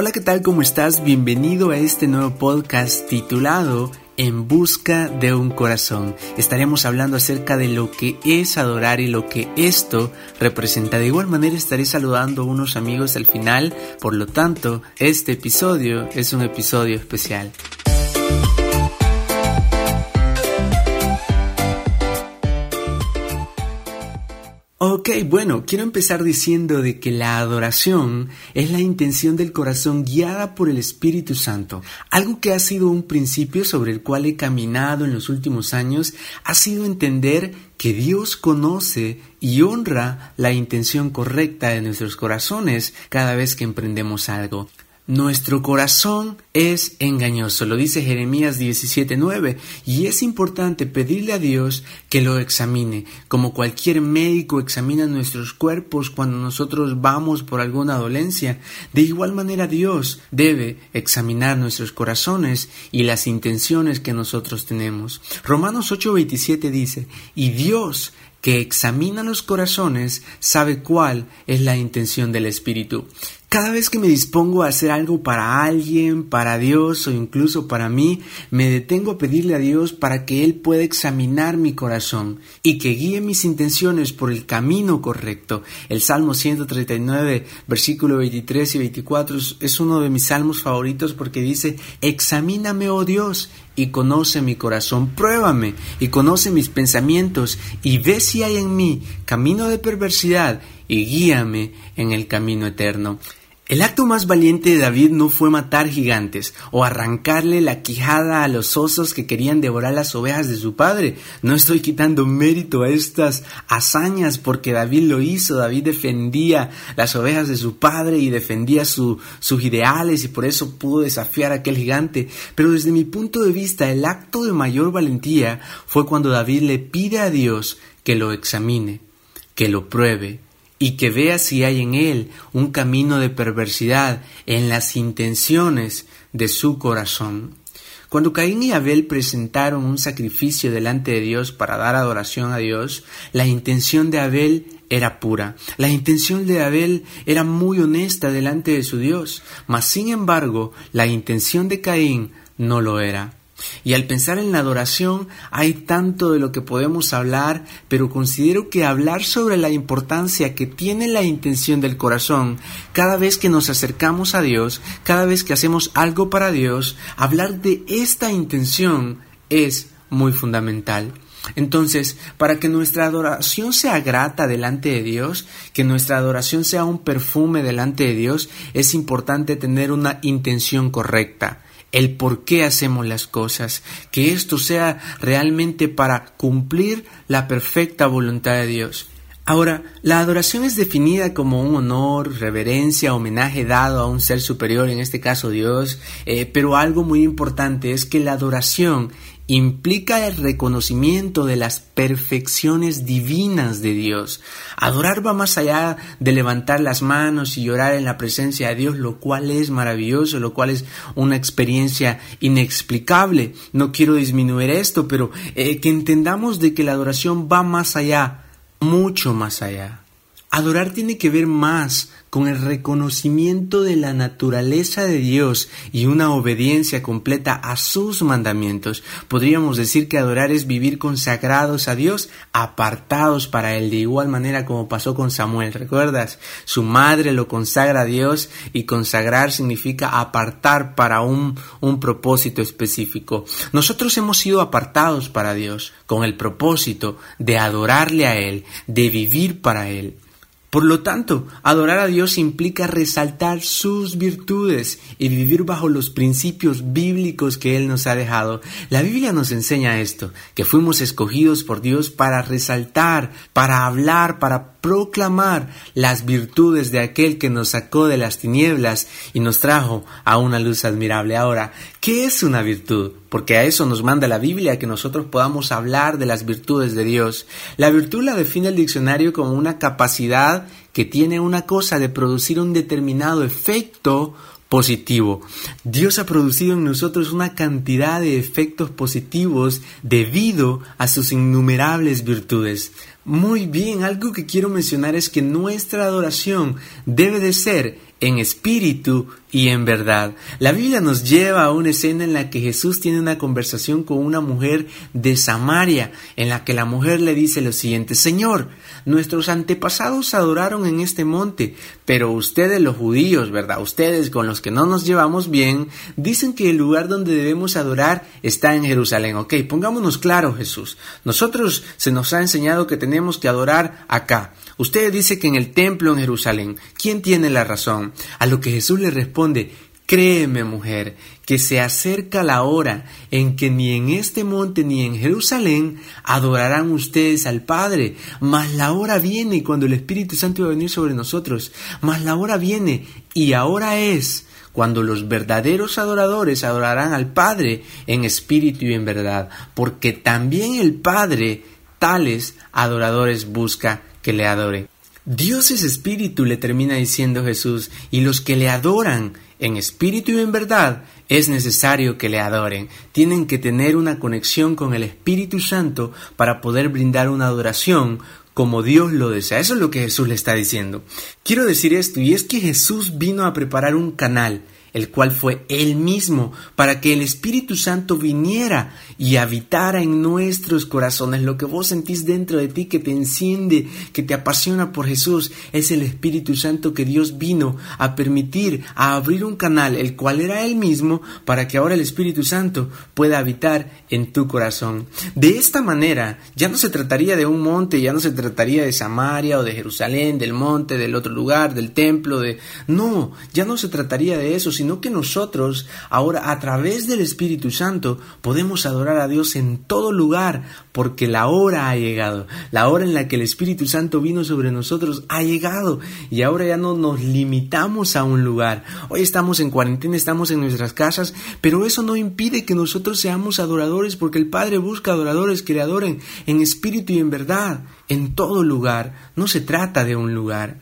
Hola, ¿qué tal? ¿Cómo estás? Bienvenido a este nuevo podcast titulado En Busca de un Corazón. Estaremos hablando acerca de lo que es adorar y lo que esto representa. De igual manera estaré saludando a unos amigos al final, por lo tanto, este episodio es un episodio especial. Ok, bueno, quiero empezar diciendo de que la adoración es la intención del corazón guiada por el Espíritu Santo. Algo que ha sido un principio sobre el cual he caminado en los últimos años ha sido entender que Dios conoce y honra la intención correcta de nuestros corazones cada vez que emprendemos algo. Nuestro corazón es engañoso, lo dice Jeremías 17:9, y es importante pedirle a Dios que lo examine, como cualquier médico examina nuestros cuerpos cuando nosotros vamos por alguna dolencia. De igual manera Dios debe examinar nuestros corazones y las intenciones que nosotros tenemos. Romanos 8:27 dice, y Dios que examina los corazones sabe cuál es la intención del Espíritu. Cada vez que me dispongo a hacer algo para alguien, para Dios o incluso para mí, me detengo a pedirle a Dios para que Él pueda examinar mi corazón y que guíe mis intenciones por el camino correcto. El Salmo 139, versículo 23 y 24 es uno de mis salmos favoritos porque dice, examíname, oh Dios, y conoce mi corazón, pruébame y conoce mis pensamientos y ve si hay en mí camino de perversidad y guíame en el camino eterno. El acto más valiente de David no fue matar gigantes o arrancarle la quijada a los osos que querían devorar las ovejas de su padre. No estoy quitando mérito a estas hazañas porque David lo hizo. David defendía las ovejas de su padre y defendía sus ideales y por eso pudo desafiar a aquel gigante. Pero desde mi punto de vista, el acto de mayor valentía fue cuando David le pide a Dios que lo examine, que lo pruebe y que vea si hay en él un camino de perversidad en las intenciones de su corazón. Cuando Caín y Abel presentaron un sacrificio delante de Dios para dar adoración a Dios, la intención de Abel era pura. La intención de Abel era muy honesta delante de su Dios, mas sin embargo la intención de Caín no lo era. Y al pensar en la adoración hay tanto de lo que podemos hablar, pero considero que hablar sobre la importancia que tiene la intención del corazón cada vez que nos acercamos a Dios, cada vez que hacemos algo para Dios, hablar de esta intención es muy fundamental. Entonces, para que nuestra adoración sea grata delante de Dios, que nuestra adoración sea un perfume delante de Dios, es importante tener una intención correcta el por qué hacemos las cosas, que esto sea realmente para cumplir la perfecta voluntad de Dios. Ahora, la adoración es definida como un honor, reverencia, homenaje dado a un ser superior, en este caso Dios, eh, pero algo muy importante es que la adoración implica el reconocimiento de las perfecciones divinas de Dios. Adorar va más allá de levantar las manos y llorar en la presencia de Dios, lo cual es maravilloso, lo cual es una experiencia inexplicable. No quiero disminuir esto, pero eh, que entendamos de que la adoración va más allá, mucho más allá. Adorar tiene que ver más con el reconocimiento de la naturaleza de Dios y una obediencia completa a sus mandamientos. Podríamos decir que adorar es vivir consagrados a Dios, apartados para Él, de igual manera como pasó con Samuel. ¿Recuerdas? Su madre lo consagra a Dios y consagrar significa apartar para un, un propósito específico. Nosotros hemos sido apartados para Dios con el propósito de adorarle a Él, de vivir para Él. Por lo tanto, adorar a Dios implica resaltar sus virtudes y vivir bajo los principios bíblicos que Él nos ha dejado. La Biblia nos enseña esto, que fuimos escogidos por Dios para resaltar, para hablar, para proclamar las virtudes de aquel que nos sacó de las tinieblas y nos trajo a una luz admirable. Ahora, ¿qué es una virtud? Porque a eso nos manda la Biblia, que nosotros podamos hablar de las virtudes de Dios. La virtud la define el diccionario como una capacidad que tiene una cosa de producir un determinado efecto positivo. Dios ha producido en nosotros una cantidad de efectos positivos debido a sus innumerables virtudes. Muy bien, algo que quiero mencionar es que nuestra adoración debe de ser en espíritu y en verdad. La Biblia nos lleva a una escena en la que Jesús tiene una conversación con una mujer de Samaria, en la que la mujer le dice lo siguiente, Señor, nuestros antepasados adoraron en este monte, pero ustedes los judíos, ¿verdad? Ustedes con los que no nos llevamos bien, dicen que el lugar donde debemos adorar está en Jerusalén. Ok, pongámonos claro Jesús. Nosotros se nos ha enseñado que tenemos que adorar acá. Usted dice que en el templo en Jerusalén. ¿Quién tiene la razón? A lo que Jesús le responde, Créeme, mujer, que se acerca la hora en que ni en este monte ni en Jerusalén adorarán ustedes al Padre, mas la hora viene cuando el Espíritu Santo va a venir sobre nosotros, mas la hora viene y ahora es cuando los verdaderos adoradores adorarán al Padre en espíritu y en verdad, porque también el Padre tales adoradores busca que le adoren. Dios es espíritu, le termina diciendo Jesús, y los que le adoran en espíritu y en verdad es necesario que le adoren. Tienen que tener una conexión con el Espíritu Santo para poder brindar una adoración como Dios lo desea. Eso es lo que Jesús le está diciendo. Quiero decir esto, y es que Jesús vino a preparar un canal el cual fue Él mismo, para que el Espíritu Santo viniera y habitara en nuestros corazones. Lo que vos sentís dentro de ti que te enciende, que te apasiona por Jesús, es el Espíritu Santo que Dios vino a permitir, a abrir un canal, el cual era Él mismo, para que ahora el Espíritu Santo pueda habitar en tu corazón. De esta manera, ya no se trataría de un monte, ya no se trataría de Samaria o de Jerusalén, del monte, del otro lugar, del templo, de... No, ya no se trataría de eso, sino que nosotros ahora a través del Espíritu Santo podemos adorar a Dios en todo lugar, porque la hora ha llegado, la hora en la que el Espíritu Santo vino sobre nosotros ha llegado y ahora ya no nos limitamos a un lugar. Hoy estamos en cuarentena, estamos en nuestras casas, pero eso no impide que nosotros seamos adoradores porque el Padre busca adoradores que le adoren en espíritu y en verdad, en todo lugar. No se trata de un lugar.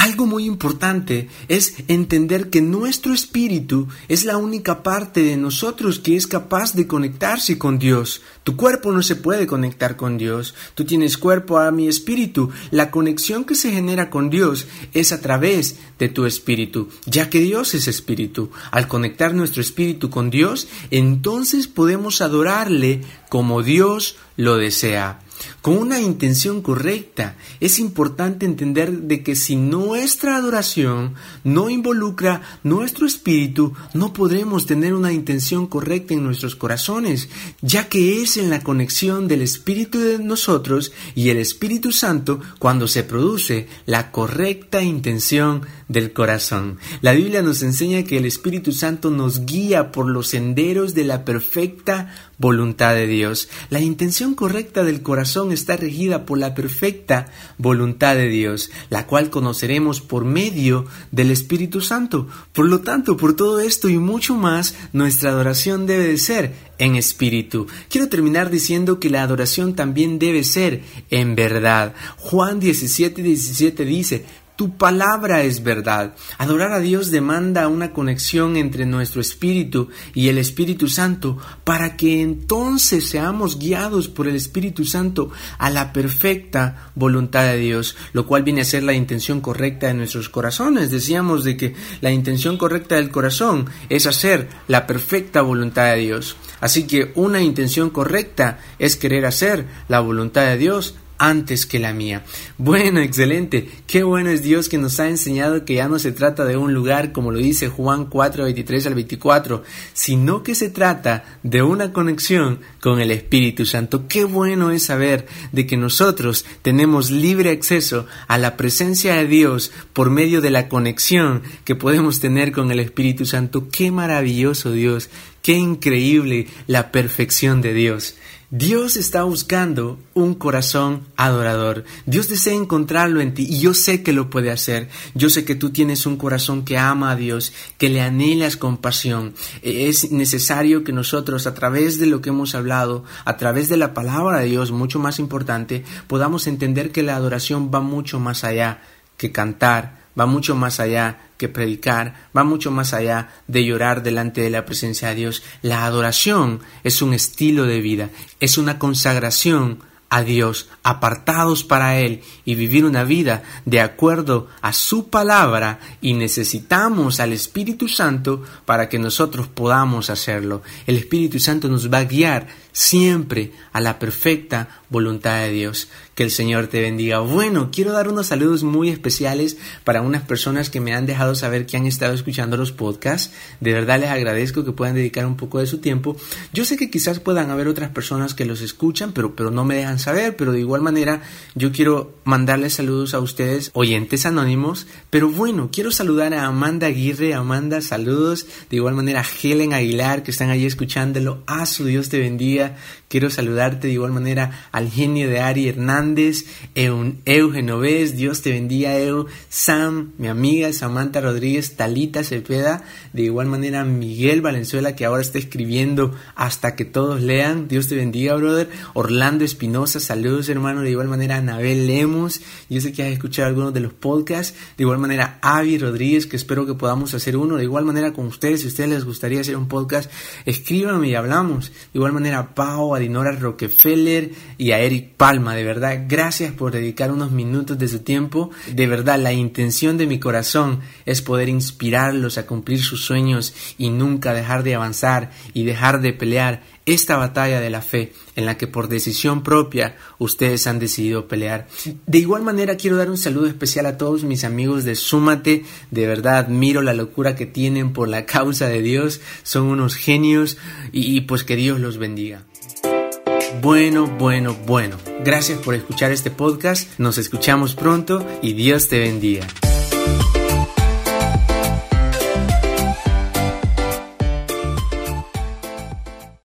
Algo muy importante es entender que nuestro espíritu es la única parte de nosotros que es capaz de conectarse con Dios. Tu cuerpo no se puede conectar con Dios. Tú tienes cuerpo a mi espíritu. La conexión que se genera con Dios es a través de tu espíritu, ya que Dios es espíritu. Al conectar nuestro espíritu con Dios, entonces podemos adorarle como Dios lo desea con una intención correcta. Es importante entender de que si nuestra adoración no involucra nuestro espíritu, no podremos tener una intención correcta en nuestros corazones, ya que es en la conexión del espíritu de nosotros y el Espíritu Santo cuando se produce la correcta intención del corazón. La Biblia nos enseña que el Espíritu Santo nos guía por los senderos de la perfecta voluntad de Dios. La intención correcta del corazón está regida por la perfecta voluntad de Dios, la cual conoceremos por medio del Espíritu Santo. Por lo tanto, por todo esto y mucho más, nuestra adoración debe de ser en espíritu. Quiero terminar diciendo que la adoración también debe ser en verdad. Juan 17, 17 dice, tu palabra es verdad. Adorar a Dios demanda una conexión entre nuestro espíritu y el Espíritu Santo para que entonces seamos guiados por el Espíritu Santo a la perfecta voluntad de Dios, lo cual viene a ser la intención correcta de nuestros corazones. Decíamos de que la intención correcta del corazón es hacer la perfecta voluntad de Dios. Así que una intención correcta es querer hacer la voluntad de Dios antes que la mía. Bueno, excelente. Qué bueno es Dios que nos ha enseñado que ya no se trata de un lugar, como lo dice Juan 4, 23 al 24, sino que se trata de una conexión con el Espíritu Santo. Qué bueno es saber de que nosotros tenemos libre acceso a la presencia de Dios por medio de la conexión que podemos tener con el Espíritu Santo. Qué maravilloso Dios. Qué increíble la perfección de Dios. Dios está buscando un corazón adorador. Dios desea encontrarlo en ti y yo sé que lo puede hacer. Yo sé que tú tienes un corazón que ama a Dios, que le anhelas con pasión. Es necesario que nosotros a través de lo que hemos hablado, a través de la palabra de Dios, mucho más importante, podamos entender que la adoración va mucho más allá que cantar, va mucho más allá que predicar, va mucho más allá de llorar delante de la presencia de Dios. La adoración es un estilo de vida, es una consagración a Dios, apartados para Él y vivir una vida de acuerdo a su palabra y necesitamos al Espíritu Santo para que nosotros podamos hacerlo. El Espíritu Santo nos va a guiar siempre a la perfecta voluntad de Dios. Que el Señor te bendiga. Bueno, quiero dar unos saludos muy especiales para unas personas que me han dejado saber que han estado escuchando los podcasts. De verdad les agradezco que puedan dedicar un poco de su tiempo. Yo sé que quizás puedan haber otras personas que los escuchan, pero, pero no me dejan saber. Pero de igual manera, yo quiero mandarles saludos a ustedes, oyentes anónimos. Pero bueno, quiero saludar a Amanda Aguirre. Amanda, saludos. De igual manera, a Helen Aguilar, que están ahí escuchándolo. A su Dios te bendiga. Quiero saludarte de igual manera al genio de Ari Hernández, Eu, Genovés, Dios te bendiga, Eu, Sam, mi amiga Samantha Rodríguez, Talita Cepeda, de igual manera Miguel Valenzuela, que ahora está escribiendo hasta que todos lean, Dios te bendiga, brother, Orlando Espinosa, saludos hermano, de igual manera Anabel Lemos, yo sé que has escuchado algunos de los podcasts, de igual manera Avi Rodríguez, que espero que podamos hacer uno, de igual manera con ustedes, si a ustedes les gustaría hacer un podcast, escríbanme y hablamos, de igual manera Pau, Dinora Rockefeller a Eric Palma. De verdad, gracias por dedicar unos minutos de su tiempo. De verdad, la intención de mi corazón es poder inspirarlos a cumplir sus sueños y nunca dejar de avanzar y dejar de pelear esta batalla de la fe en la que por decisión propia ustedes han decidido pelear. De igual manera quiero dar un saludo especial a todos mis amigos de Súmate, de verdad admiro la locura que tienen por la causa de Dios, son unos genios y pues que Dios los bendiga. Bueno, bueno, bueno. Gracias por escuchar este podcast. Nos escuchamos pronto y Dios te bendiga.